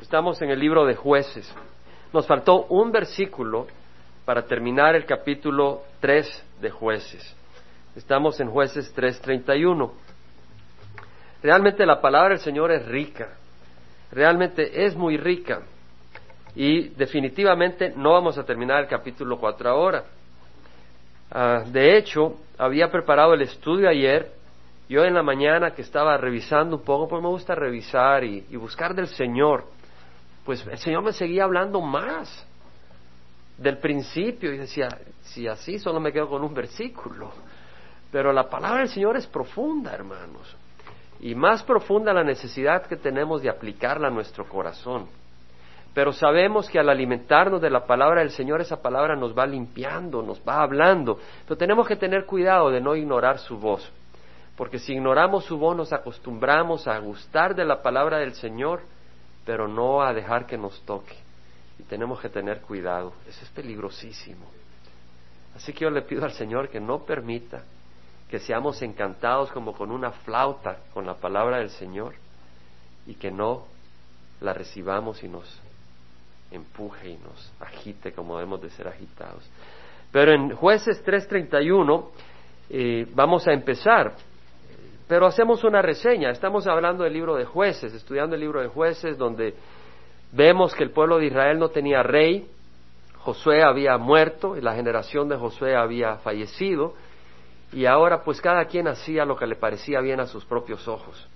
Estamos en el libro de jueces. Nos faltó un versículo para terminar el capítulo 3 de jueces. Estamos en jueces 3.31. Realmente la palabra del Señor es rica, realmente es muy rica y definitivamente no vamos a terminar el capítulo 4 ahora. Ah, de hecho, había preparado el estudio ayer yo en la mañana que estaba revisando un poco, pues me gusta revisar y, buscar del Señor, pues el Señor me seguía hablando más del principio y decía, si así solo me quedo con un versículo. Pero la palabra del Señor es profunda, hermanos. Y más profunda la necesidad que tenemos de aplicarla a nuestro corazón. Pero sabemos que al alimentarnos de la palabra del Señor, esa palabra nos va limpiando, nos va hablando. Pero tenemos que tener cuidado de no ignorar su voz. Porque si ignoramos su voz nos acostumbramos a gustar de la palabra del Señor, pero no a dejar que nos toque. Y tenemos que tener cuidado. Eso es peligrosísimo. Así que yo le pido al Señor que no permita que seamos encantados como con una flauta con la palabra del Señor y que no la recibamos y nos empuje y nos agite como debemos de ser agitados. Pero en jueces 3.31 eh, vamos a empezar pero hacemos una reseña, estamos hablando del libro de jueces, estudiando el libro de jueces donde vemos que el pueblo de Israel no tenía rey, Josué había muerto y la generación de Josué había fallecido y ahora pues cada quien hacía lo que le parecía bien a sus propios ojos.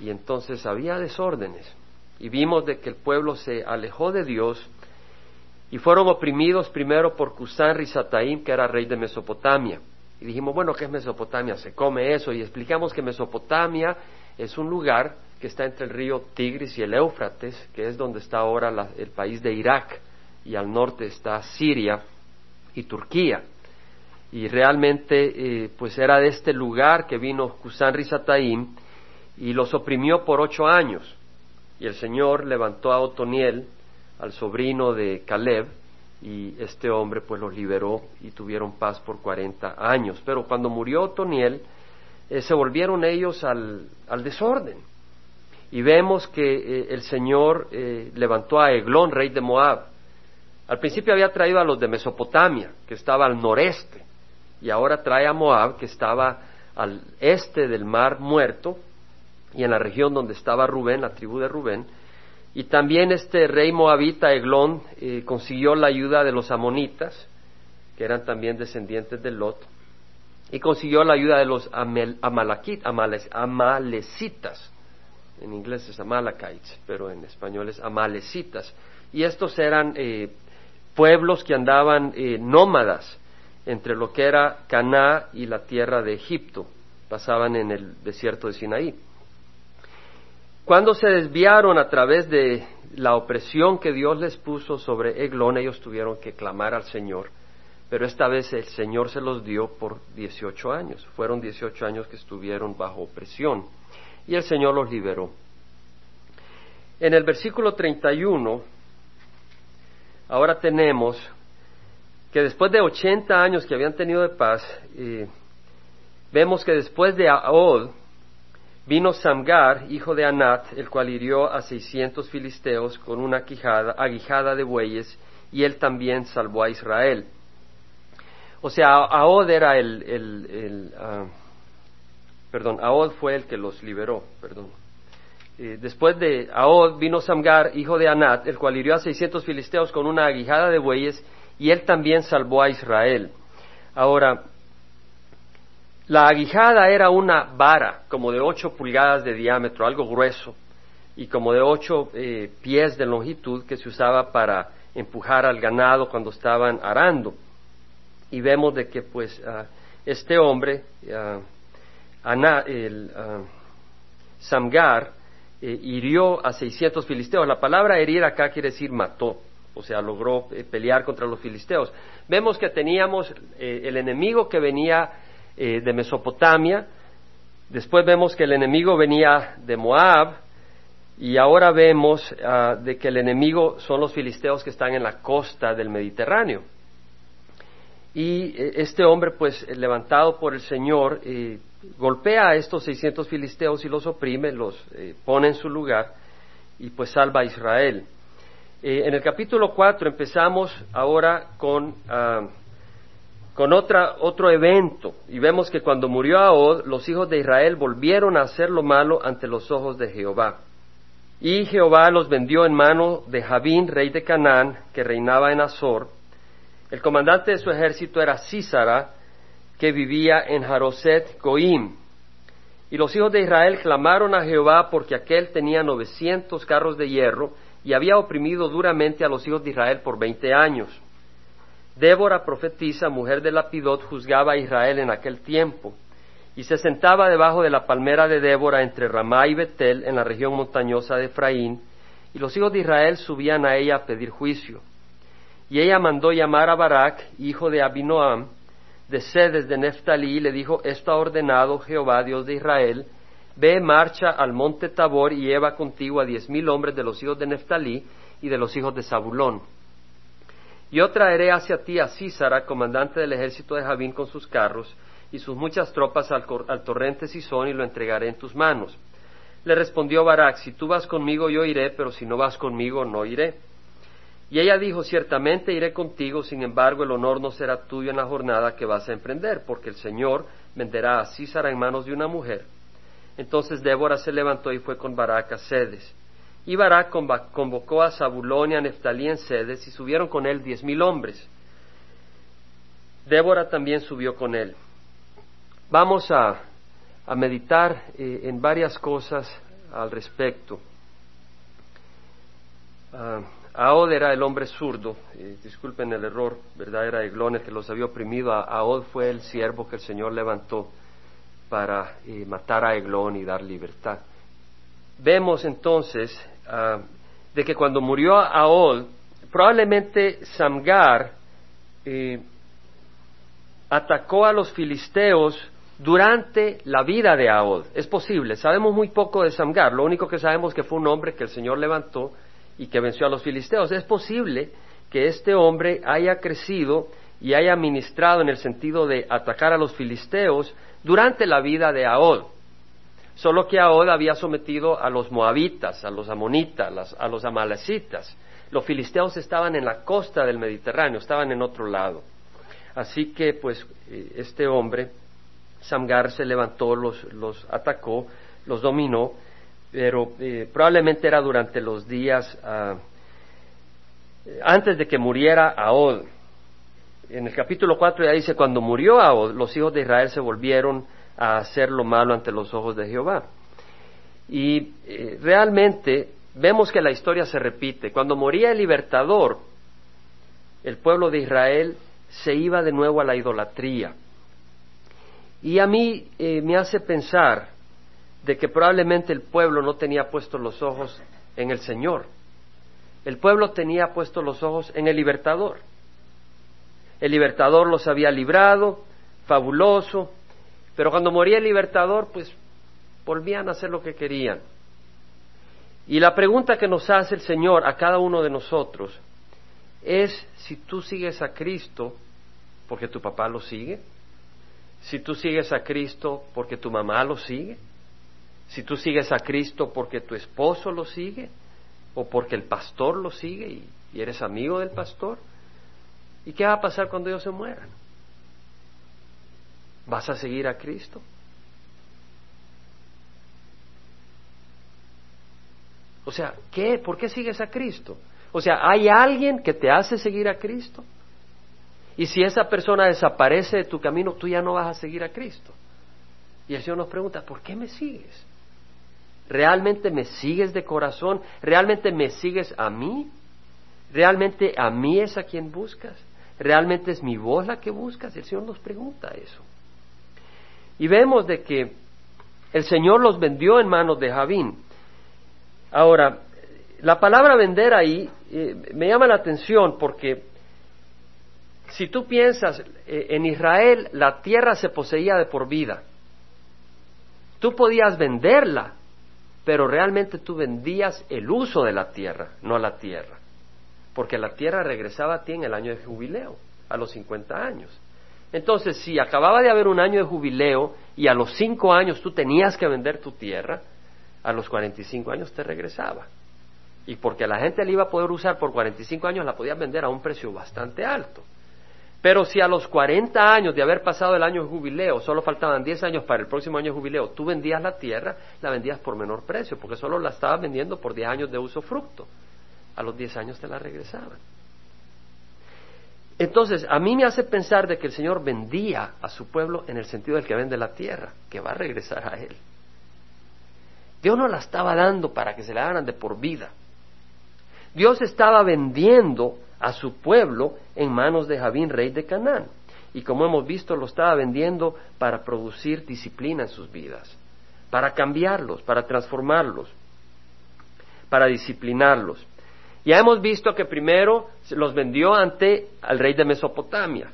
Y entonces había desórdenes y vimos de que el pueblo se alejó de Dios y fueron oprimidos primero por Cusán Rizataim, que era rey de Mesopotamia. Y dijimos, bueno, ¿qué es Mesopotamia? Se come eso y explicamos que Mesopotamia es un lugar que está entre el río Tigris y el Éufrates, que es donde está ahora el país de Irak, y al norte está Siria y Turquía. Y realmente, eh, pues era de este lugar que vino Kusan Rizataim y los oprimió por ocho años. Y el Señor levantó a Otoniel, al sobrino de Caleb, y este hombre pues los liberó y tuvieron paz por 40 años. Pero cuando murió Otoniel, eh, se volvieron ellos al, desorden. Y vemos que eh, el Señor eh, levantó a Eglón, rey de Moab. Al principio había traído a los de Mesopotamia, que estaba al noreste, y ahora trae a Moab, que estaba al este del mar muerto, y en la región donde estaba Rubén, la tribu de Rubén, y también este rey moabita Eglón eh, consiguió la ayuda de los amonitas, que eran también descendientes de Lot, y consiguió la ayuda de los amalecitas. En inglés es amalekites, pero en español es amalecitas. Y estos eran eh, pueblos que andaban eh, nómadas entre lo que era Caná y la tierra de Egipto. Pasaban en el desierto de Sinaí. Cuando se desviaron a través de la opresión que Dios les puso sobre Eglón, ellos tuvieron que clamar al Señor, pero esta vez el Señor se los dio por 18 años. Fueron 18 años que estuvieron bajo opresión y el Señor los liberó. En el versículo 31, ahora tenemos que después de 80 años que habían tenido de paz, eh, vemos que después de Aod, Vino Samgar, hijo de Anat, el cual hirió a seiscientos filisteos con una aguijada de bueyes, y él también salvó a Israel. O sea, Aod era el, el, ah, perdón, Aod fue el que los liberó, perdón. Eh, después de Aod vino Samgar, hijo de Anat, el cual hirió a seiscientos filisteos con una aguijada de bueyes, y él también salvó a Israel. Ahora, la aguijada era una vara como de ocho pulgadas de diámetro, algo grueso, y como de ocho eh, pies de longitud que se usaba para empujar al ganado cuando estaban arando. Y vemos de que pues ah, este hombre, uh, el Samgar, eh, hirió a 600 filisteos. La palabra herir acá quiere decir mató, o sea, logró eh, pelear contra los filisteos. Vemos que teníamos el enemigo que venía eh, de Mesopotamia, después vemos que el enemigo venía de Moab, y ahora vemos ah, de que el enemigo son los filisteos que están en la costa del Mediterráneo. Y eh, este hombre, pues levantado por el Señor, eh, golpea a estos 600 filisteos y los oprime, los pone en su lugar. y pues salva a Israel. En el capítulo 4 empezamos ahora con, ah, con otra, otro evento y vemos que cuando murió Ahod, los hijos de Israel volvieron a hacer lo malo ante los ojos de Jehová. Y Jehová los vendió en mano de Jabín, rey de Canaán, que reinaba en Azor. El comandante de su ejército era Císara, que vivía en Jaroset Goim. Y los hijos de Israel clamaron a Jehová porque aquel tenía novecientos carros de hierro y había oprimido duramente a los hijos de Israel por veinte años. Débora, profetisa, mujer de Lapidot, juzgaba a Israel en aquel tiempo, y se sentaba debajo de la palmera de Débora entre Ramá y Betel, en la región montañosa de Efraín, y los hijos de Israel subían a ella a pedir juicio. Y ella mandó llamar a Barak, hijo de Abinoam, de sedes de Neftalí, y le dijo, esto ha ordenado Jehová, Dios de Israel, Ve, marcha al monte Tabor y lleva contigo a diez mil hombres de los hijos de Neftalí y de los hijos de Zabulón. Yo traeré hacia ti a Císara, comandante del ejército de Javín, con sus carros y sus muchas tropas al, torrente Sison, y lo entregaré en tus manos. Le respondió Barak, si tú vas conmigo yo iré, pero si no vas conmigo no iré. Y ella dijo, ciertamente iré contigo, sin embargo el honor no será tuyo en la jornada que vas a emprender, porque el Señor venderá a Císara en manos de una mujer entonces Débora se levantó y fue con Barak a Sedes. Y Barak convocó a Zabulón y a Neftalí en Sedes y subieron con él diez mil hombres. Débora también subió con él. Vamos a, meditar eh, en varias cosas al respecto. Uh, Aod era el hombre zurdo, disculpen el error, ¿verdad? Era Eglón el que los había oprimido. Aod fue el siervo que el Señor levantó para eh, matar a Eglón y dar libertad. Vemos entonces ah, de que cuando murió Aol, probablemente Samgar eh, atacó a los filisteos durante la vida de Aol. Es posible, sabemos muy poco de Samgar, lo único que sabemos es que fue un hombre que el Señor levantó y que venció a los filisteos. Es posible que este hombre haya crecido y haya ministrado en el sentido de atacar a los filisteos durante la vida de Ahod. Solo que Ahod había sometido a los moabitas, a los amonitas, a los amalecitas. Los filisteos estaban en la costa del Mediterráneo, estaban en otro lado. Así que, pues, eh, este hombre, Samgar, se levantó, los, los atacó, los dominó, pero eh, probablemente era durante los días ah, antes de que muriera Ahod en el capítulo 4 ya dice, cuando murió Ahod, los hijos de Israel se volvieron a hacer lo malo ante los ojos de Jehová. Y eh, realmente vemos que la historia se repite. Cuando moría el libertador, el pueblo de Israel se iba de nuevo a la idolatría. Y a mí eh, me hace pensar de que probablemente el pueblo no tenía puestos los ojos en el Señor. El pueblo tenía puestos los ojos en el libertador el libertador los había librado, fabuloso, pero cuando moría el libertador, pues volvían a hacer lo que querían. Y la pregunta que nos hace el Señor a cada uno de nosotros es si tú sigues a Cristo porque tu papá lo sigue, si tú sigues a Cristo porque tu mamá lo sigue, si tú sigues a Cristo porque tu esposo lo sigue o porque el pastor lo sigue y, y eres amigo del pastor. ¿Y qué va a pasar cuando ellos se mueran? ¿Vas a seguir a Cristo? O sea, ¿qué? ¿Por qué sigues a Cristo? O sea, ¿hay alguien que te hace seguir a Cristo? Y si esa persona desaparece de tu camino, tú ya no vas a seguir a Cristo. Y el Señor nos pregunta, ¿por qué me sigues? ¿Realmente me sigues de corazón? ¿Realmente me sigues a mí? ¿Realmente a mí es a quien buscas? ¿Realmente es mi voz la que buscas? El Señor nos pregunta eso. Y vemos de que el Señor los vendió en manos de Javín. Ahora, la palabra vender ahí eh, me llama la atención porque si tú piensas, eh, en Israel la tierra se poseía de por vida. Tú podías venderla, pero realmente tú vendías el uso de la tierra, no la tierra porque la tierra regresaba a ti en el año de jubileo, a los 50 años. Entonces, si acababa de haber un año de jubileo y a los cinco años tú tenías que vender tu tierra, a los 45 años te regresaba. Y porque la gente la iba a poder usar por 45 años, la podías vender a un precio bastante alto. Pero si a los 40 años de haber pasado el año de jubileo, solo faltaban 10 años para el próximo año de jubileo, tú vendías la tierra, la vendías por menor precio, porque solo la estabas vendiendo por 10 años de uso fructo. A los 10 años te la regresaban. Entonces, a mí me hace pensar de que el Señor vendía a su pueblo en el sentido del que vende la tierra, que va a regresar a Él. Dios no la estaba dando para que se la hagan de por vida. Dios estaba vendiendo a su pueblo en manos de Javín, rey de Canaán. Y como hemos visto, lo estaba vendiendo para producir disciplina en sus vidas, para cambiarlos, para transformarlos, para disciplinarlos. Ya hemos visto que primero los vendió ante al rey de Mesopotamia,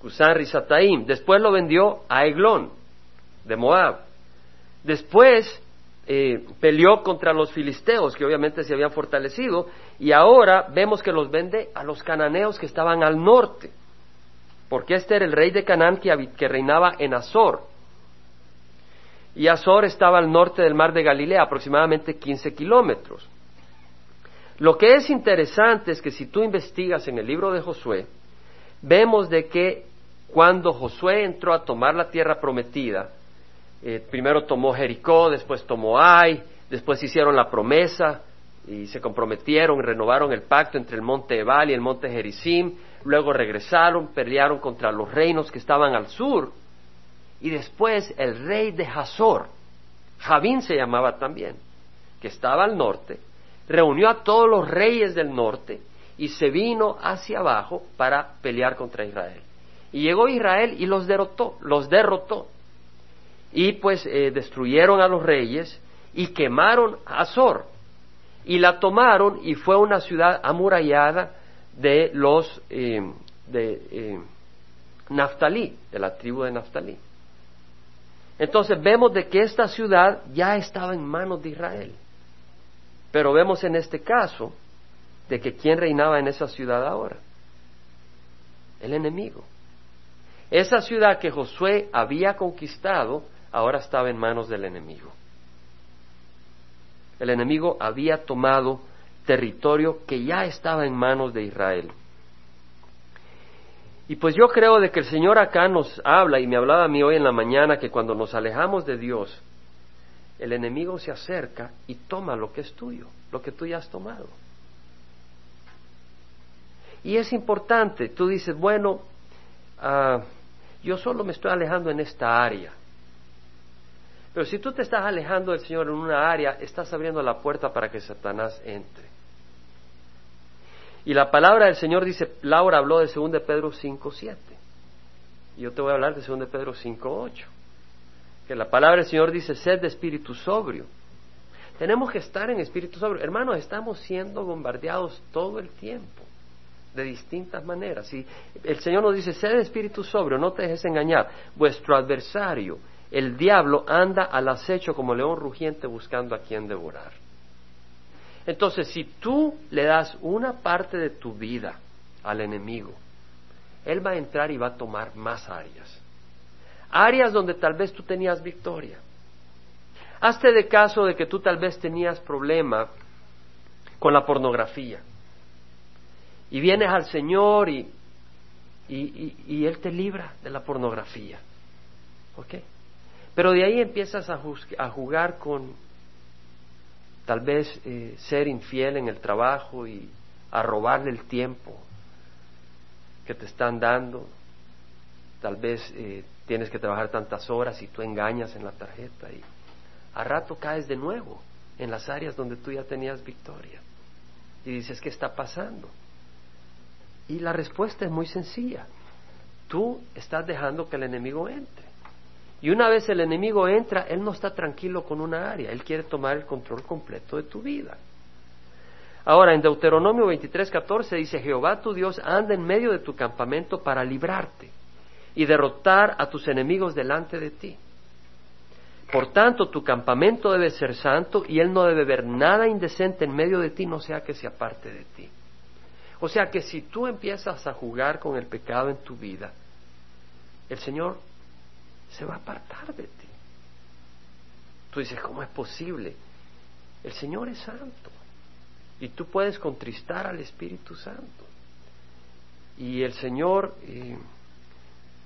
Cusán Rizataim. Después lo vendió a Eglón, de Moab. Después eh, peleó contra los filisteos, que obviamente se habían fortalecido, y ahora vemos que los vende a los cananeos que estaban al norte, porque este era el rey de Canaán que, que reinaba en Azor. Y Azor estaba al norte del mar de Galilea, aproximadamente 15 kilómetros. Lo que es interesante es que si tú investigas en el libro de Josué, vemos de que cuando Josué entró a tomar la tierra prometida, eh, primero tomó Jericó, después tomó Ai, después hicieron la promesa y se comprometieron renovaron el pacto entre el monte Ebal y el monte Gerizim, luego regresaron, pelearon contra los reinos que estaban al sur, y después el rey de Hazor, Javín se llamaba también, que estaba al norte, reunió a todos los reyes del norte y se vino hacia abajo para pelear contra Israel. Y llegó Israel y los derrotó, los derrotó. Y pues eh, destruyeron a los reyes y quemaron a Azor. Y la tomaron y fue una ciudad amurallada de los eh, de eh, Naftalí, de la tribu de Naftalí. Entonces vemos de que esta ciudad ya estaba en manos de Israel. Pero vemos en este caso de que quién reinaba en esa ciudad ahora. El enemigo. Esa ciudad que Josué había conquistado ahora estaba en manos del enemigo. El enemigo había tomado territorio que ya estaba en manos de Israel. Y pues yo creo de que el Señor acá nos habla, y me hablaba a mí hoy en la mañana, que cuando nos alejamos de Dios, el enemigo se acerca y toma lo que es tuyo, lo que tú ya has tomado. Y es importante, tú dices, bueno, ah, yo solo me estoy alejando en esta área. Pero si tú te estás alejando del Señor en una área, estás abriendo la puerta para que Satanás entre. Y la palabra del Señor dice, Laura habló de 2 de Pedro 5, 7. Y yo te voy a hablar de 2 de Pedro 5, 8 que la palabra del Señor dice, sed de espíritu sobrio. Tenemos que estar en espíritu sobrio. Hermanos, estamos siendo bombardeados todo el tiempo, de distintas maneras. Y el Señor nos dice, sed de espíritu sobrio, no te dejes engañar. Vuestro adversario, el diablo, anda al acecho como león rugiente buscando a quien devorar. Entonces, si tú le das una parte de tu vida al enemigo, él va a entrar y va a tomar más áreas áreas donde tal vez tú tenías victoria. Hazte de caso de que tú tal vez tenías problema con la pornografía. Y vienes al Señor y, y, Él te libra de la pornografía. ¿Ok? Pero de ahí empiezas a, a jugar con tal vez eh, ser infiel en el trabajo y a robarle el tiempo que te están dando. Tal vez eh, tienes que trabajar tantas horas y tú engañas en la tarjeta y a rato caes de nuevo en las áreas donde tú ya tenías victoria. Y dices, ¿qué está pasando? Y la respuesta es muy sencilla. Tú estás dejando que el enemigo entre. Y una vez el enemigo entra, él no está tranquilo con una área, él quiere tomar el control completo de tu vida. Ahora, en Deuteronomio 23:14 dice, Jehová tu Dios anda en medio de tu campamento para librarte y derrotar a tus enemigos delante de ti. Por tanto, tu campamento debe ser santo y él no debe ver nada indecente en medio de ti, no sea que se aparte de ti. O sea que si tú empiezas a jugar con el pecado en tu vida, el Señor se va a apartar de ti. Tú dices, ¿cómo es posible? El Señor es santo. Y tú puedes contristar al Espíritu Santo. Y el Señor,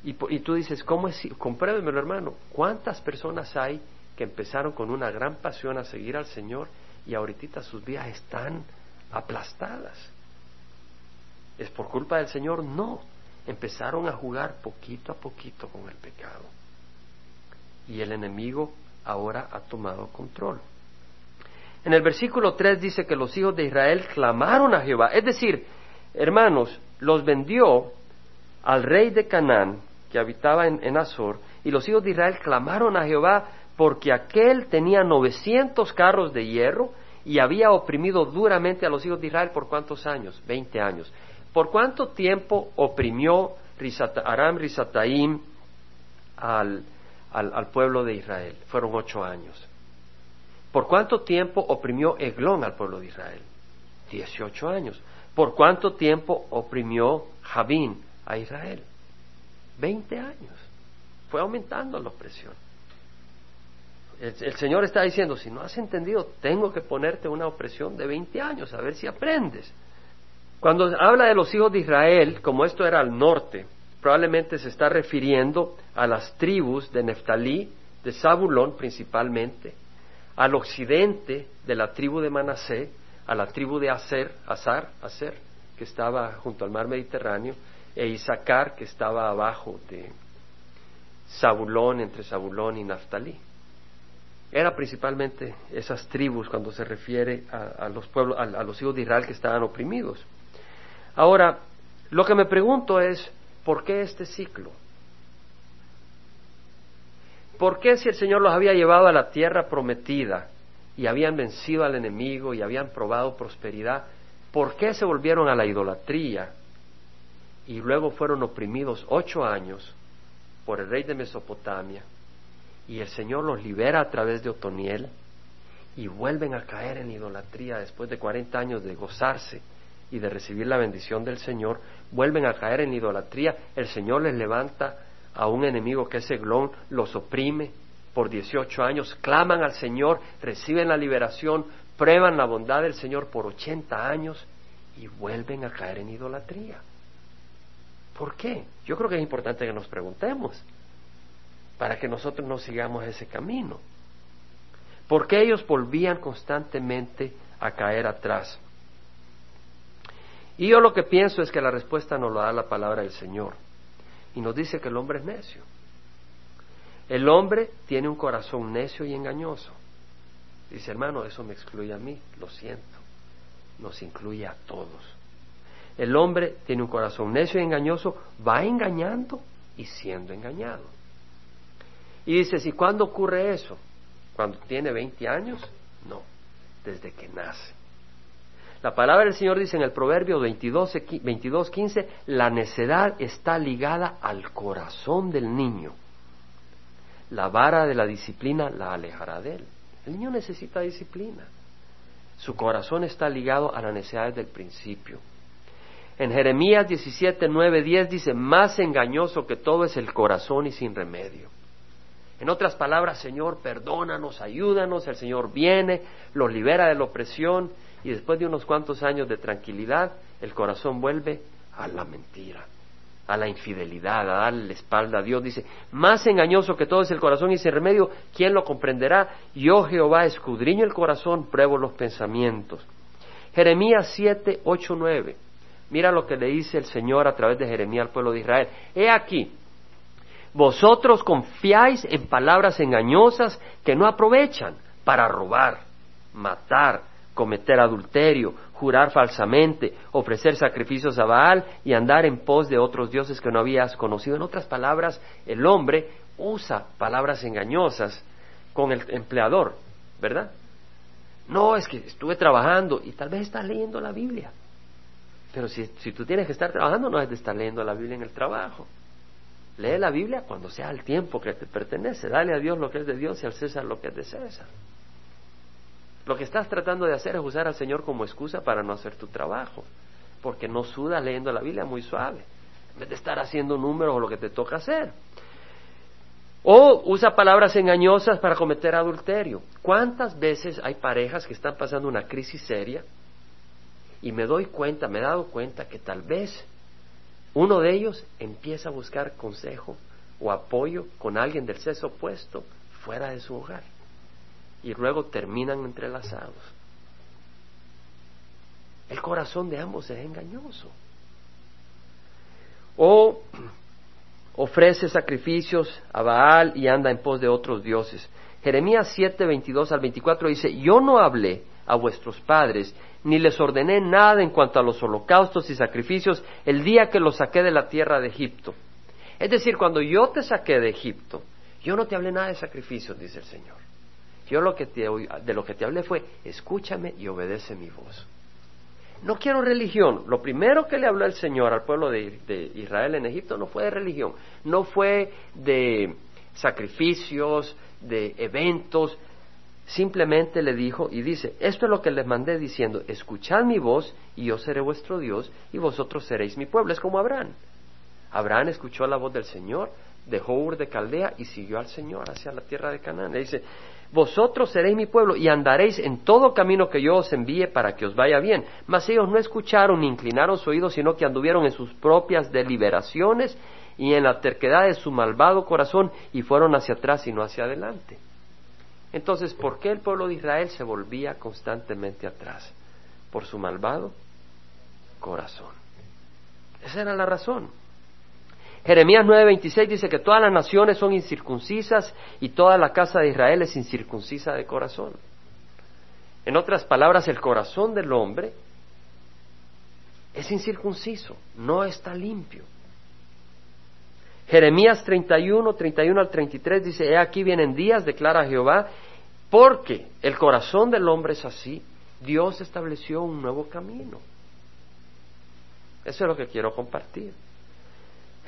y, tú dices, ¿cómo es? Compruébemelo, hermano. ¿Cuántas personas hay que empezaron con una gran pasión a seguir al Señor y ahorita sus vidas están aplastadas? ¿Es por culpa del Señor? No. Empezaron a jugar poquito a poquito con el pecado. Y el enemigo ahora ha tomado control. En el versículo 3 dice que los hijos de Israel clamaron a Jehová. Es decir, hermanos, los vendió al rey de Canaán, que habitaba en, Azor, y los hijos de Israel clamaron a Jehová porque aquel tenía 900 carros de hierro y había oprimido duramente a los hijos de Israel por cuántos años? Veinte años. ¿Por cuánto tiempo oprimió Aram Risataim al, al pueblo de Israel? Fueron ocho años. ¿Por cuánto tiempo oprimió Eglón al pueblo de Israel? Dieciocho años. ¿Por cuánto tiempo oprimió Javín a Israel? Veinte años. Fue aumentando la opresión. El, Señor está diciendo, si no has entendido, tengo que ponerte una opresión de veinte años, a ver si aprendes. Cuando habla de los hijos de Israel, como esto era al norte, probablemente se está refiriendo a las tribus de Neftalí, de Zabulón principalmente, al occidente de la tribu de Manasé, a la tribu de Aser, Azar, Aser, que estaba junto al mar Mediterráneo, e Isaacar, que estaba abajo de Zabulón, entre Zabulón y Naftalí. Era principalmente esas tribus cuando se refiere a, los pueblos, a los hijos de Israel que estaban oprimidos. Ahora, lo que me pregunto es, ¿por qué este ciclo? ¿Por qué si el Señor los había llevado a la tierra prometida y habían vencido al enemigo y habían probado prosperidad, ¿por qué se volvieron a la idolatría y luego fueron oprimidos ocho años por el rey de Mesopotamia y el Señor los libera a través de Otoniel y vuelven a caer en idolatría después de cuarenta años de gozarse y de recibir la bendición del Señor, vuelven a caer en idolatría, el Señor les levanta a un enemigo que es Eglón, los oprime por 18 años, claman al Señor, reciben la liberación, prueban la bondad del Señor por 80 años y vuelven a caer en idolatría. ¿Por qué? Yo creo que es importante que nos preguntemos para que nosotros no sigamos ese camino. ¿Por qué ellos volvían constantemente a caer atrás? Y yo lo que pienso es que la respuesta nos lo da la palabra del Señor y nos dice que el hombre es necio. El hombre tiene un corazón necio y engañoso. Dice, hermano, eso me excluye a mí, lo siento. Nos incluye a todos. El hombre tiene un corazón necio y engañoso, va engañando y siendo engañado. Y dice, ¿y cuándo ocurre eso? ¿Cuando tiene 20 años? No, desde que nace. La palabra del Señor dice en el Proverbio 22, 22 15, la necedad está ligada al corazón del niño. La vara de la disciplina la alejará de él. El niño necesita disciplina. Su corazón está ligado a la necedad desde el principio. En Jeremías 17, 9, 10 dice, más engañoso que todo es el corazón y sin remedio. En otras palabras, Señor, perdónanos, ayúdanos, el Señor viene, los libera de la opresión y después de unos cuantos años de tranquilidad, el corazón vuelve a la mentira, a la infidelidad, a darle la espalda a Dios. Dice, más engañoso que todo es el corazón y ese remedio, ¿quién lo comprenderá? Yo Jehová escudriño el corazón, pruebo los pensamientos. Jeremías 7, 8, 9. Mira lo que le dice el Señor a través de Jeremías al pueblo de Israel. He aquí, vosotros confiáis en palabras engañosas que no aprovechan para robar, matar, cometer adulterio, jurar falsamente, ofrecer sacrificios a Baal y andar en pos de otros dioses que no habías conocido. En otras palabras, el hombre usa palabras engañosas con el empleador, ¿verdad? No, es que estuve trabajando y tal vez estás leyendo la Biblia. Pero si, si tú tienes que estar trabajando, no es de estar leyendo la Biblia en el trabajo. Lee la Biblia cuando sea el tiempo que te pertenece. Dale a Dios lo que es de Dios y al César lo que es de César. Lo que estás tratando de hacer es usar al Señor como excusa para no hacer tu trabajo, porque no sudas leyendo la Biblia muy suave, en vez de estar haciendo números o lo que te toca hacer. O usa palabras engañosas para cometer adulterio. ¿Cuántas veces hay parejas que están pasando una crisis seria y me doy cuenta, me he dado cuenta que tal vez uno de ellos empieza a buscar consejo o apoyo con alguien del sexo opuesto fuera de su hogar y luego terminan entrelazados. El corazón de ambos es engañoso. O ofrece sacrificios a Baal y anda en pos de otros dioses. Jeremías 7, 22 al 24 dice, yo no hablé a vuestros padres, ni les ordené nada en cuanto a los holocaustos y sacrificios el día que los saqué de la tierra de Egipto. Es decir, cuando yo te saqué de Egipto, yo no te hablé nada de sacrificios, dice el Señor. Yo lo que te, de lo que te hablé fue, escúchame y obedece mi voz. No quiero religión. Lo primero que le habló el Señor al pueblo de, Israel en Egipto no fue de religión, no fue de sacrificios, de eventos. Simplemente le dijo y dice, esto es lo que les mandé diciendo, escuchad mi voz y yo seré vuestro Dios y vosotros seréis mi pueblo. Es como Abraham. Abraham escuchó la voz del Señor, dejó Ur de Caldea y siguió al Señor hacia la tierra de Canaán. Le dice, vosotros seréis mi pueblo y andaréis en todo camino que yo os envíe para que os vaya bien. Mas ellos no escucharon ni inclinaron su oído, sino que anduvieron en sus propias deliberaciones y en la terquedad de su malvado corazón y fueron hacia atrás y no hacia adelante. Entonces, ¿por qué el pueblo de Israel se volvía constantemente atrás? Por su malvado corazón. Esa era la razón. Jeremías 9:26 dice que todas las naciones son incircuncisas y toda la casa de Israel es incircuncisa de corazón. En otras palabras, el corazón del hombre es incircunciso, no está limpio. Jeremías 31, 31 al 33 dice, He aquí vienen días, declara Jehová, porque el corazón del hombre es así, Dios estableció un nuevo camino. Eso es lo que quiero compartir.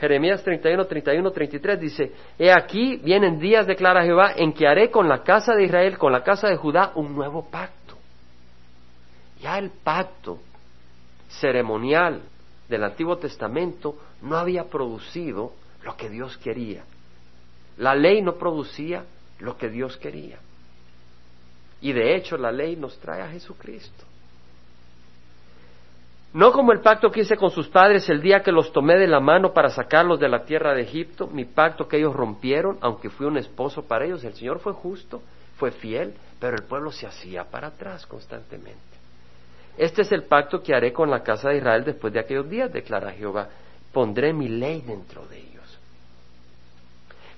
Jeremías 31, 31, 33 dice, He aquí vienen días, declara Jehová, en que haré con la casa de Israel, con la casa de Judá, un nuevo pacto. Ya el pacto ceremonial del Antiguo Testamento no había producido lo que Dios quería. La ley no producía lo que Dios quería. Y de hecho la ley nos trae a Jesucristo. No como el pacto que hice con sus padres el día que los tomé de la mano para sacarlos de la tierra de Egipto, mi pacto que ellos rompieron, aunque fui un esposo para ellos. El Señor fue justo, fue fiel, pero el pueblo se hacía para atrás constantemente. Este es el pacto que haré con la casa de Israel después de aquellos días, declara Jehová. Pondré mi ley dentro de ellos.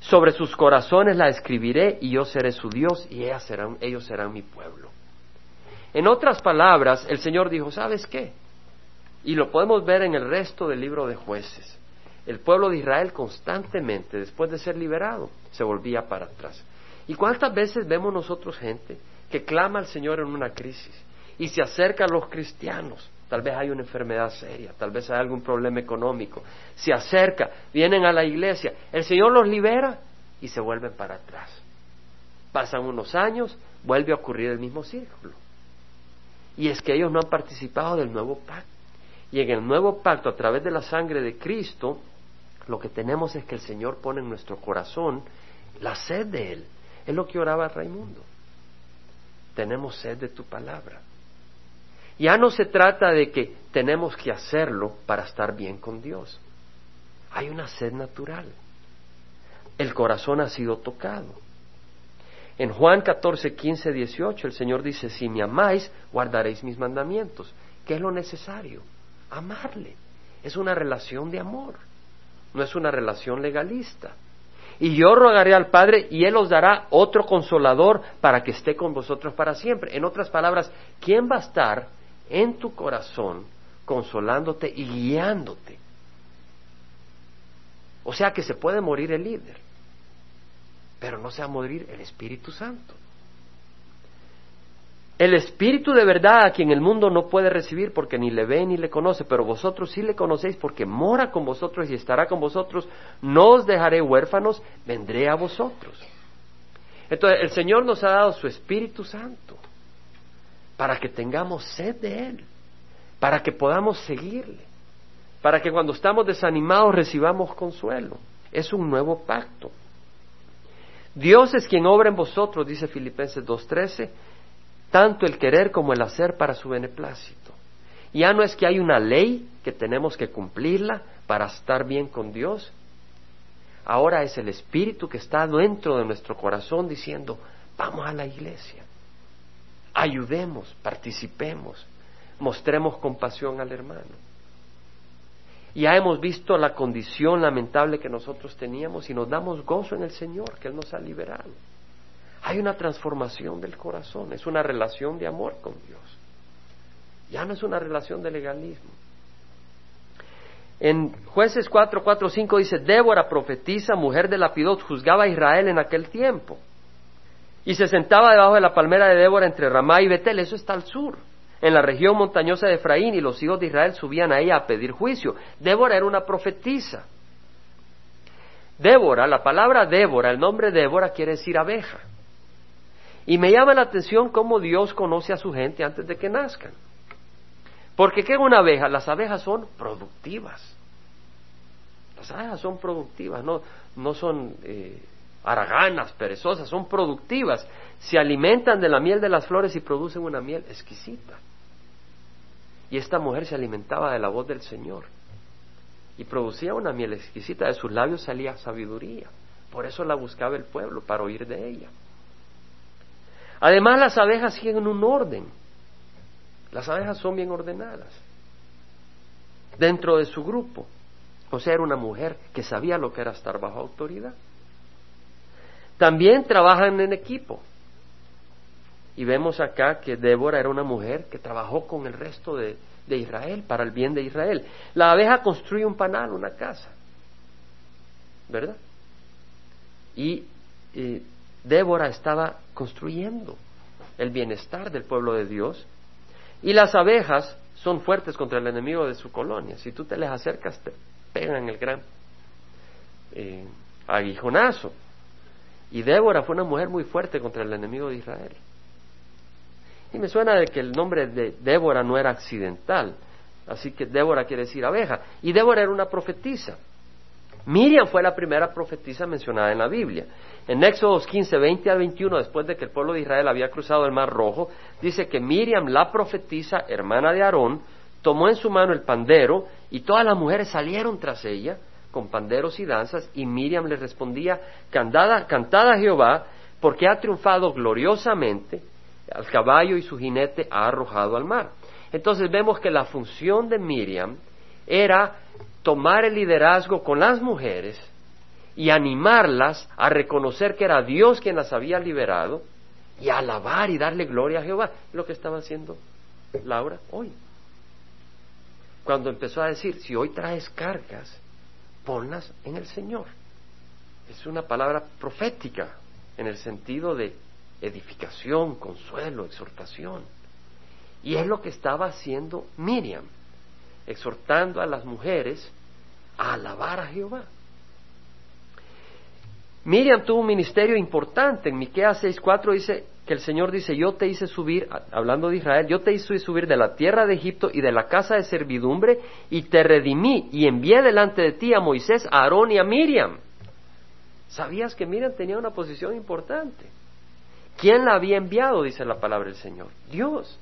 Sobre sus corazones la escribiré y yo seré su Dios y ellos serán mi pueblo. En otras palabras, el Señor dijo, ¿sabes qué? Y lo podemos ver en el resto del libro de jueces. El pueblo de Israel constantemente, después de ser liberado, se volvía para atrás. ¿Y cuántas veces vemos nosotros gente que clama al Señor en una crisis y se acerca a los cristianos? Tal vez hay una enfermedad seria, tal vez hay algún problema económico. Se acerca, vienen a la iglesia, el Señor los libera y se vuelven para atrás. Pasan unos años, vuelve a ocurrir el mismo círculo. Y es que ellos no han participado del nuevo pacto. Y en el nuevo pacto, a través de la sangre de Cristo, lo que tenemos es que el Señor pone en nuestro corazón la sed de Él. Es lo que oraba Raimundo. Tenemos sed de tu palabra. Ya no se trata de que tenemos que hacerlo para estar bien con Dios. Hay una sed natural. El corazón ha sido tocado. En Juan 14, 15, 18 el Señor dice, si me amáis, guardaréis mis mandamientos. ¿Qué es lo necesario? amarle. Es una relación de amor, no es una relación legalista. Y yo rogaré al Padre y Él os dará otro consolador para que esté con vosotros para siempre. En otras palabras, ¿quién va a estar en tu corazón consolándote y guiándote? O sea que se puede morir el líder, pero no se va a morir el Espíritu Santo. El Espíritu de verdad a quien el mundo no puede recibir porque ni le ve ni le conoce, pero vosotros sí le conocéis porque mora con vosotros y estará con vosotros, no os dejaré huérfanos, vendré a vosotros. Entonces el Señor nos ha dado su Espíritu Santo para que tengamos sed de Él, para que podamos seguirle, para que cuando estamos desanimados recibamos consuelo. Es un nuevo pacto. Dios es quien obra en vosotros, dice Filipenses 2.13 tanto el querer como el hacer para su beneplácito. Ya no es que hay una ley que tenemos que cumplirla para estar bien con Dios. Ahora es el Espíritu que está dentro de nuestro corazón diciendo, vamos a la iglesia, ayudemos, participemos, mostremos compasión al hermano. Ya hemos visto la condición lamentable que nosotros teníamos y nos damos gozo en el Señor, que Él nos ha liberado. Hay una transformación del corazón, es una relación de amor con Dios. Ya no es una relación de legalismo. En jueces 4, 4, 5 dice, Débora, profetisa, mujer de Lapidot, juzgaba a Israel en aquel tiempo. Y se sentaba debajo de la palmera de Débora entre Ramá y Betel, eso está al sur en la región montañosa de Efraín y los hijos de Israel subían a ella a pedir juicio. Débora era una profetisa. Débora, la palabra Débora, el nombre Débora quiere decir abeja. Y me llama la atención cómo Dios conoce a su gente antes de que nazcan. Porque ¿qué es una abeja? Las abejas son productivas. Las abejas son productivas, no, no son eh, haraganas, perezosas, son productivas. Se alimentan de la miel de las flores y producen una miel exquisita. Y esta mujer se alimentaba de la voz del Señor y producía una miel exquisita, de sus labios salía sabiduría. Por eso la buscaba el pueblo, para oír de ella. Además, las abejas siguen un orden. Las abejas son bien ordenadas dentro de su grupo. O sea, era una mujer que sabía lo que era estar bajo autoridad. También trabajan en equipo. Y vemos acá que Débora era una mujer que trabajó con el resto de, Israel, para el bien de Israel. La abeja construye un panal, una casa, ¿verdad? Y Débora estaba construyendo el bienestar del pueblo de Dios. Y las abejas son fuertes contra el enemigo de su colonia. Si tú te les acercas, te pegan el gran eh, aguijonazo. Y Débora fue una mujer muy fuerte contra el enemigo de Israel. Y me suena de que el nombre de Débora no era accidental. Así que Débora quiere decir abeja. Y Débora era una profetisa. Miriam fue la primera profetisa mencionada en la Biblia. En Éxodos 15, 20 a 21, después de que el pueblo de Israel había cruzado el Mar Rojo, dice que Miriam, la profetisa, hermana de Aarón, tomó en su mano el pandero y todas las mujeres salieron tras ella con panderos y danzas y Miriam le respondía, cantada, a Jehová, porque ha triunfado gloriosamente al caballo y su jinete ha arrojado al mar. Entonces vemos que la función de Miriam era tomar el liderazgo con las mujeres y animarlas a reconocer que era Dios quien las había liberado y alabar y darle gloria a Jehová. Lo que estaba haciendo Laura hoy. Cuando empezó a decir, si hoy traes cargas, ponlas en el Señor. Es una palabra profética en el sentido de edificación, consuelo, exhortación. Y es lo que estaba haciendo Miriam, exhortando a las mujeres a alabar a Jehová. Miriam tuvo un ministerio importante. En Miqueas 6:4 dice que el Señor dice, "Yo te hice subir, hablando de Israel, yo te hice subir de la tierra de Egipto y de la casa de servidumbre y te redimí y envié delante de ti a Moisés, a Aarón y a Miriam." ¿Sabías que Miriam tenía una posición importante? ¿Quién la había enviado? Dice la palabra del Señor. Dios.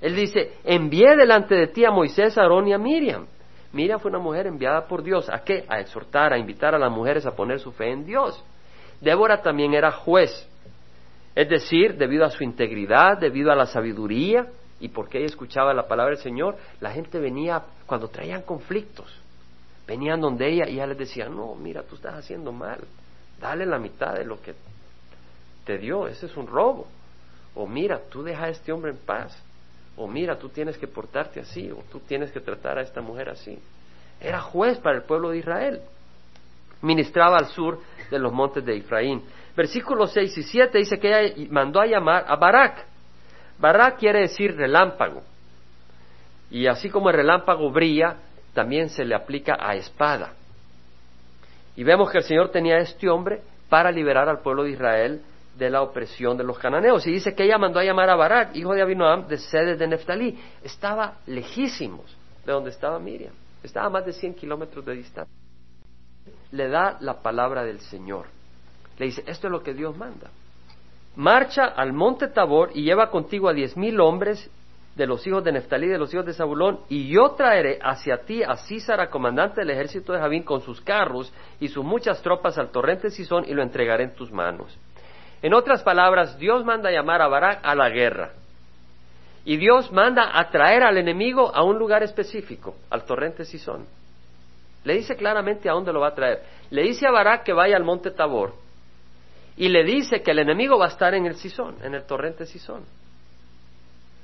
Él dice, envié delante de ti a Moisés, a Aarón y a Miriam. Miriam fue una mujer enviada por Dios. ¿A qué? A exhortar, a invitar a las mujeres a poner su fe en Dios. Débora también era juez. Es decir, debido a su integridad, debido a la sabiduría y porque ella escuchaba la palabra del Señor, la gente venía cuando traían conflictos. Venían donde ella y ella les decía, no, mira, tú estás haciendo mal. Dale la mitad de lo que te dio, ese es un robo. O mira, tú deja a este hombre en paz. O mira, tú tienes que portarte así, o tú tienes que tratar a esta mujer así. Era juez para el pueblo de Israel. Ministraba al sur de los montes de Efraín. Versículos 6 y 7 dice que ella mandó a llamar a Barak. Barak quiere decir relámpago. Y así como el relámpago brilla, también se le aplica a espada. Y vemos que el Señor tenía a este hombre para liberar al pueblo de Israel de la opresión de los cananeos. Y dice que ella mandó a llamar a Barak, hijo de Abinoam, de sede de Neftalí. Estaba lejísimos de donde estaba Miriam. Estaba a más de 100 kilómetros de distancia. Le da la palabra del Señor. Le dice, esto es lo que Dios manda. Marcha al monte Tabor y lleva contigo a diez mil hombres de los hijos de Neftalí, de los hijos de Zabulón, y yo traeré hacia ti a Císara, comandante del ejército de Javín, con sus carros y sus muchas tropas al torrente Sison, y lo entregaré en tus manos. En otras palabras, Dios manda llamar a Barak a la guerra. Y Dios manda a traer al enemigo a un lugar específico, al torrente Sison. Le dice claramente a dónde lo va a traer. Le dice a Barak que vaya al monte Tabor. Y le dice que el enemigo va a estar en el Sison, en el torrente Sison.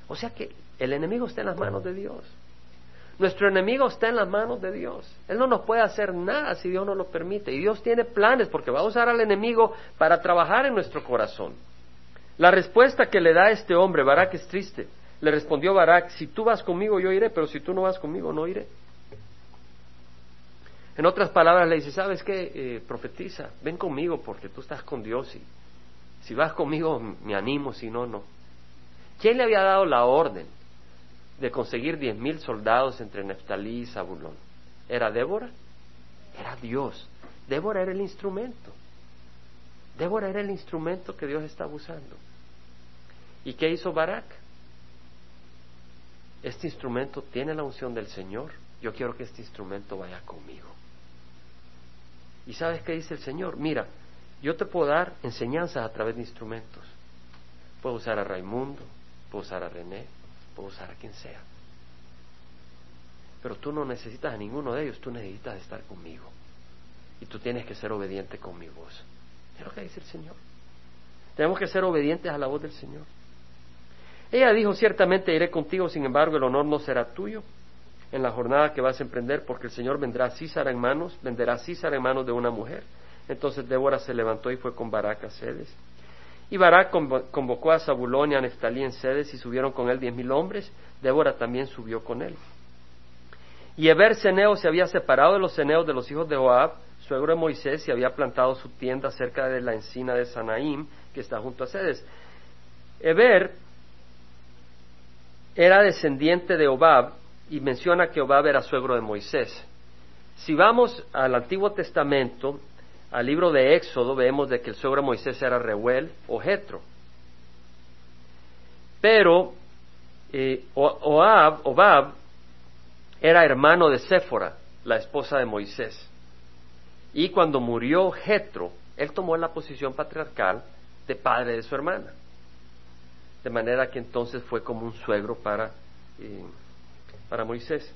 O sea que el enemigo está en las manos de Dios. Nuestro enemigo está en las manos de Dios. Él no nos puede hacer nada si Dios no lo permite. Y Dios tiene planes porque va a usar al enemigo para trabajar en nuestro corazón. La respuesta que le da este hombre, Barak, es triste. Le respondió Barak, si tú vas conmigo yo iré, pero si tú no vas conmigo no iré. En otras palabras le dice, ¿sabes qué? Eh, profetiza, ven conmigo porque tú estás con Dios y si vas conmigo me animo, si no, no. ¿Quién le había dado la orden de conseguir diez mil soldados entre Neftalí y Zabulón? ¿Era Débora? Era Dios. Débora era el instrumento. Débora era el instrumento que Dios estaba usando. ¿Y qué hizo Barak? este instrumento tiene la unción del Señor, yo quiero que este instrumento vaya conmigo. ¿Y sabes qué dice el Señor? Mira, yo te puedo dar enseñanzas a través de instrumentos. Puedo usar a Raimundo, puedo usar a René, puedo usar a quien sea. Pero tú no necesitas a ninguno de ellos, tú necesitas estar conmigo. Y tú tienes que ser obediente con mi voz. Es lo que dice el Señor. Tenemos que ser obedientes a la voz del Señor. Ella dijo, ciertamente iré contigo, sin embargo el honor no será tuyo en la jornada que vas a emprender, porque el Señor vendrá Císara en manos, venderá Císara en manos de una mujer. Entonces Débora se levantó y fue con Barak a Sedes. Y Barak convocó a Zabulón y a Neftalí en Sedes y subieron con él diez mil hombres. Débora también subió con él. Y Eber Ceneo se había separado de los ceneos de los hijos de Joab, suegro de Moisés, y había plantado su tienda cerca de la encina de Sanaim, que está junto a Sedes. Eber era descendiente de Obab y menciona que Obab era suegro de Moisés. Si vamos al Antiguo Testamento, al libro de Éxodo, vemos de que el suegro de Moisés era Reuel o Jetro. Pero eh, era hermano de Séfora, la esposa de Moisés. Y cuando murió Jetro, él tomó la posición patriarcal de padre de su hermana de manera que entonces fue como un suegro para, eh, para Moisés.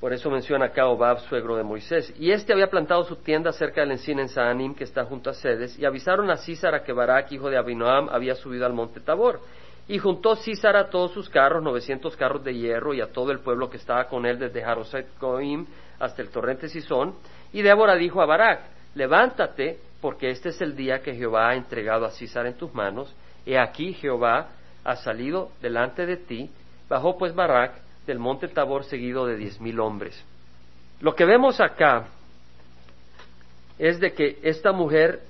Por eso menciona acá Obab, suegro de Moisés. Y este había plantado su tienda cerca del encina en Saanim, que está junto a Sedes, y avisaron a Císara que Barak, hijo de Abinoam, había subido al monte Tabor. Y juntó Císara a todos sus carros, novecientos carros de hierro, y a todo el pueblo que estaba con él desde Jaroset Goim hasta el torrente Sison. Y Débora dijo a Barak, levántate, porque este es el día que Jehová ha entregado a Císara en tus manos, He aquí Jehová ha salido delante de ti, bajó pues Barak del monte Tabor seguido de diez mil hombres. Lo que vemos acá es de que esta mujer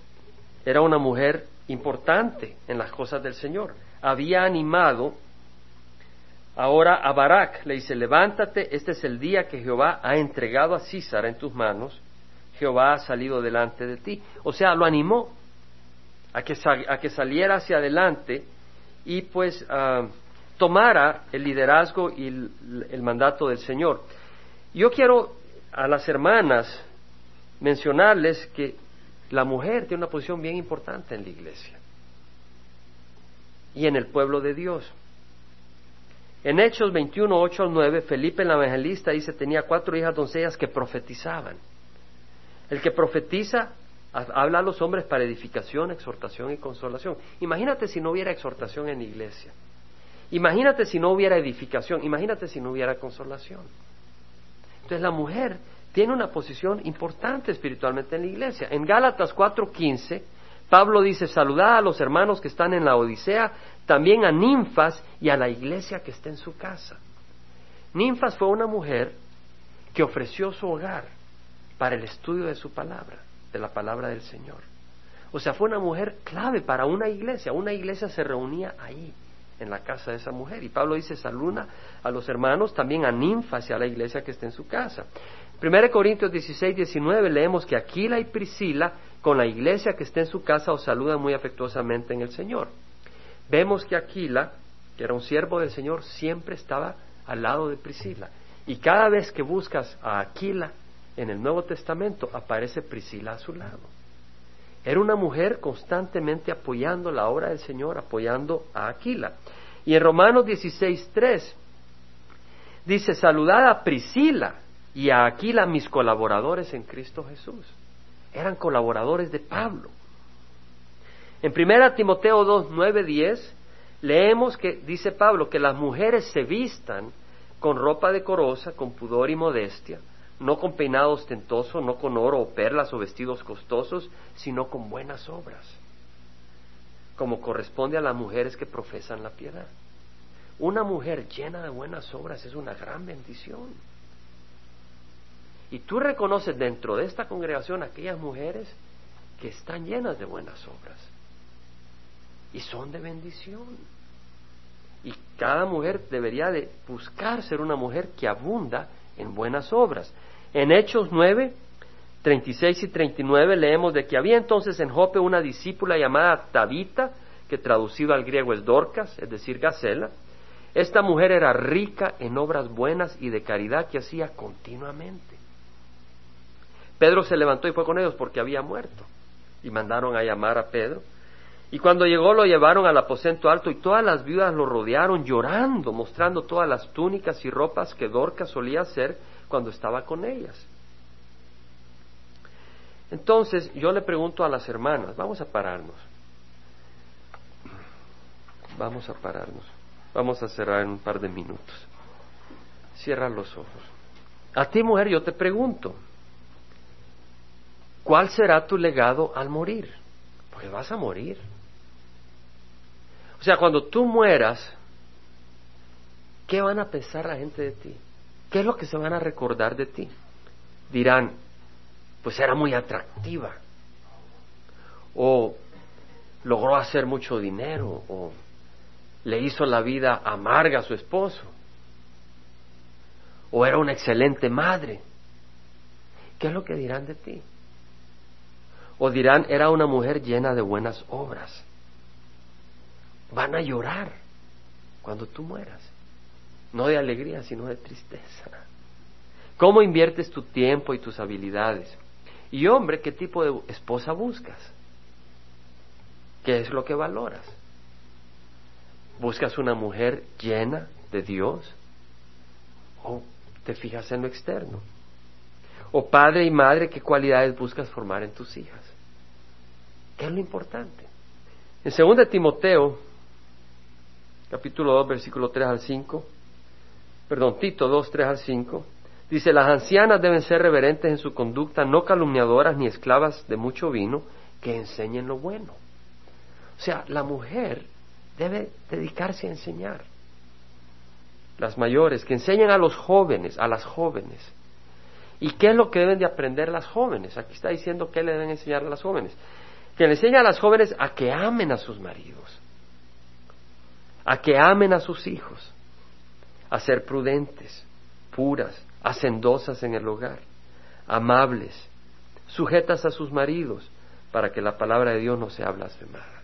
era una mujer importante en las cosas del Señor. Había animado ahora a Barak, le dice, levántate, este es el día que Jehová ha entregado a Císara en tus manos, Jehová ha salido delante de ti. O sea, lo animó, a que, a que saliera hacia adelante y pues ah, tomara el liderazgo y el, mandato del Señor. Yo quiero a las hermanas mencionarles que la mujer tiene una posición bien importante en la iglesia y en el pueblo de Dios. En Hechos 21, 8 al 9, Felipe el evangelista dice tenía cuatro hijas doncellas que profetizaban. El que profetiza Habla a los hombres para edificación, exhortación y consolación. Imagínate si no hubiera exhortación en la iglesia. Imagínate si no hubiera edificación. Imagínate si no hubiera consolación. Entonces la mujer tiene una posición importante espiritualmente en la iglesia. En Gálatas 4:15, Pablo dice, saludad a los hermanos que están en la Odisea, también a ninfas y a la iglesia que está en su casa. Ninfas fue una mujer que ofreció su hogar para el estudio de su palabra de la palabra del Señor. O sea, fue una mujer clave para una iglesia. Una iglesia se reunía ahí, en la casa de esa mujer. Y Pablo dice, saluna a los hermanos, también a ninfas y a la iglesia que está en su casa. 1 Corintios 16, 19 leemos que Aquila y Priscila, con la iglesia que está en su casa, os saludan muy afectuosamente en el Señor. Vemos que Aquila que era un siervo del Señor, siempre estaba al lado de Priscila. Y cada vez que buscas a Aquila en el Nuevo Testamento, aparece Priscila a su lado. Era una mujer constantemente apoyando la obra del Señor, apoyando a Aquila. Y en Romanos 16.3 dice, saludad a Priscila y a Aquila, mis colaboradores en Cristo Jesús. Eran colaboradores de Pablo. En 1 Timoteo 2, 9, 10 leemos que dice Pablo que las mujeres se vistan con ropa decorosa, con pudor y modestia, no con peinado ostentoso, no con oro o perlas o vestidos costosos, sino con buenas obras, como corresponde a las mujeres que profesan la piedad. Una mujer llena de buenas obras es una gran bendición. Y tú reconoces dentro de esta congregación aquellas mujeres que están llenas de buenas obras y son de bendición. Y cada mujer debería de buscar ser una mujer que abunda en buenas obras. En Hechos 9, 36 y 39 leemos de que había entonces en Jope una discípula llamada Tabita, que traducido al griego es Dorcas, es decir, Gacela. Esta mujer era rica en obras buenas y de caridad que hacía continuamente. Pedro se levantó y fue con ellos porque había muerto. Y mandaron a llamar a Pedro. Y cuando llegó lo llevaron al aposento alto y todas las viudas lo rodearon llorando, mostrando todas las túnicas y ropas que Dorcas solía hacer cuando estaba con ellas. Entonces yo le pregunto a las hermanas, vamos a pararnos, vamos a pararnos, vamos a cerrar en un par de minutos. Cierra los ojos. A ti mujer yo te pregunto, ¿cuál será tu legado al morir? Porque vas a morir. O sea, cuando tú mueras, ¿qué van a pensar la gente de ti? ¿Qué es lo que se van a recordar de ti? Dirán, pues era muy atractiva, o logró hacer mucho dinero, o le hizo la vida amarga a su esposo, o era una excelente madre. ¿Qué es lo que dirán de ti? O dirán, era una mujer llena de buenas obras van a llorar cuando tú mueras. No de alegría, sino de tristeza. ¿Cómo inviertes tu tiempo y tus habilidades? Y hombre, ¿qué tipo de esposa buscas? ¿Qué es lo que valoras? ¿Buscas una mujer llena de Dios? ¿O te fijas en lo externo? ¿O padre y madre, qué cualidades buscas formar en tus hijas? ¿Qué es lo importante? En 2 Timoteo capítulo 2, versículo 3 al 5, perdón, Tito 2, 3 al 5, dice, las ancianas deben ser reverentes en su conducta, no calumniadoras ni esclavas de mucho vino, que enseñen lo bueno. O sea, la mujer debe dedicarse a enseñar. Las mayores, que enseñen a los jóvenes, a las jóvenes. ¿Y qué es lo que deben de aprender las jóvenes? Aquí está diciendo qué le deben enseñar a las jóvenes. Que le enseñen a las jóvenes a que amen a sus maridos a que amen a sus hijos, a ser prudentes, puras, hacendosas en el hogar, amables, sujetas a sus maridos, para que la palabra de Dios no sea blasfemada.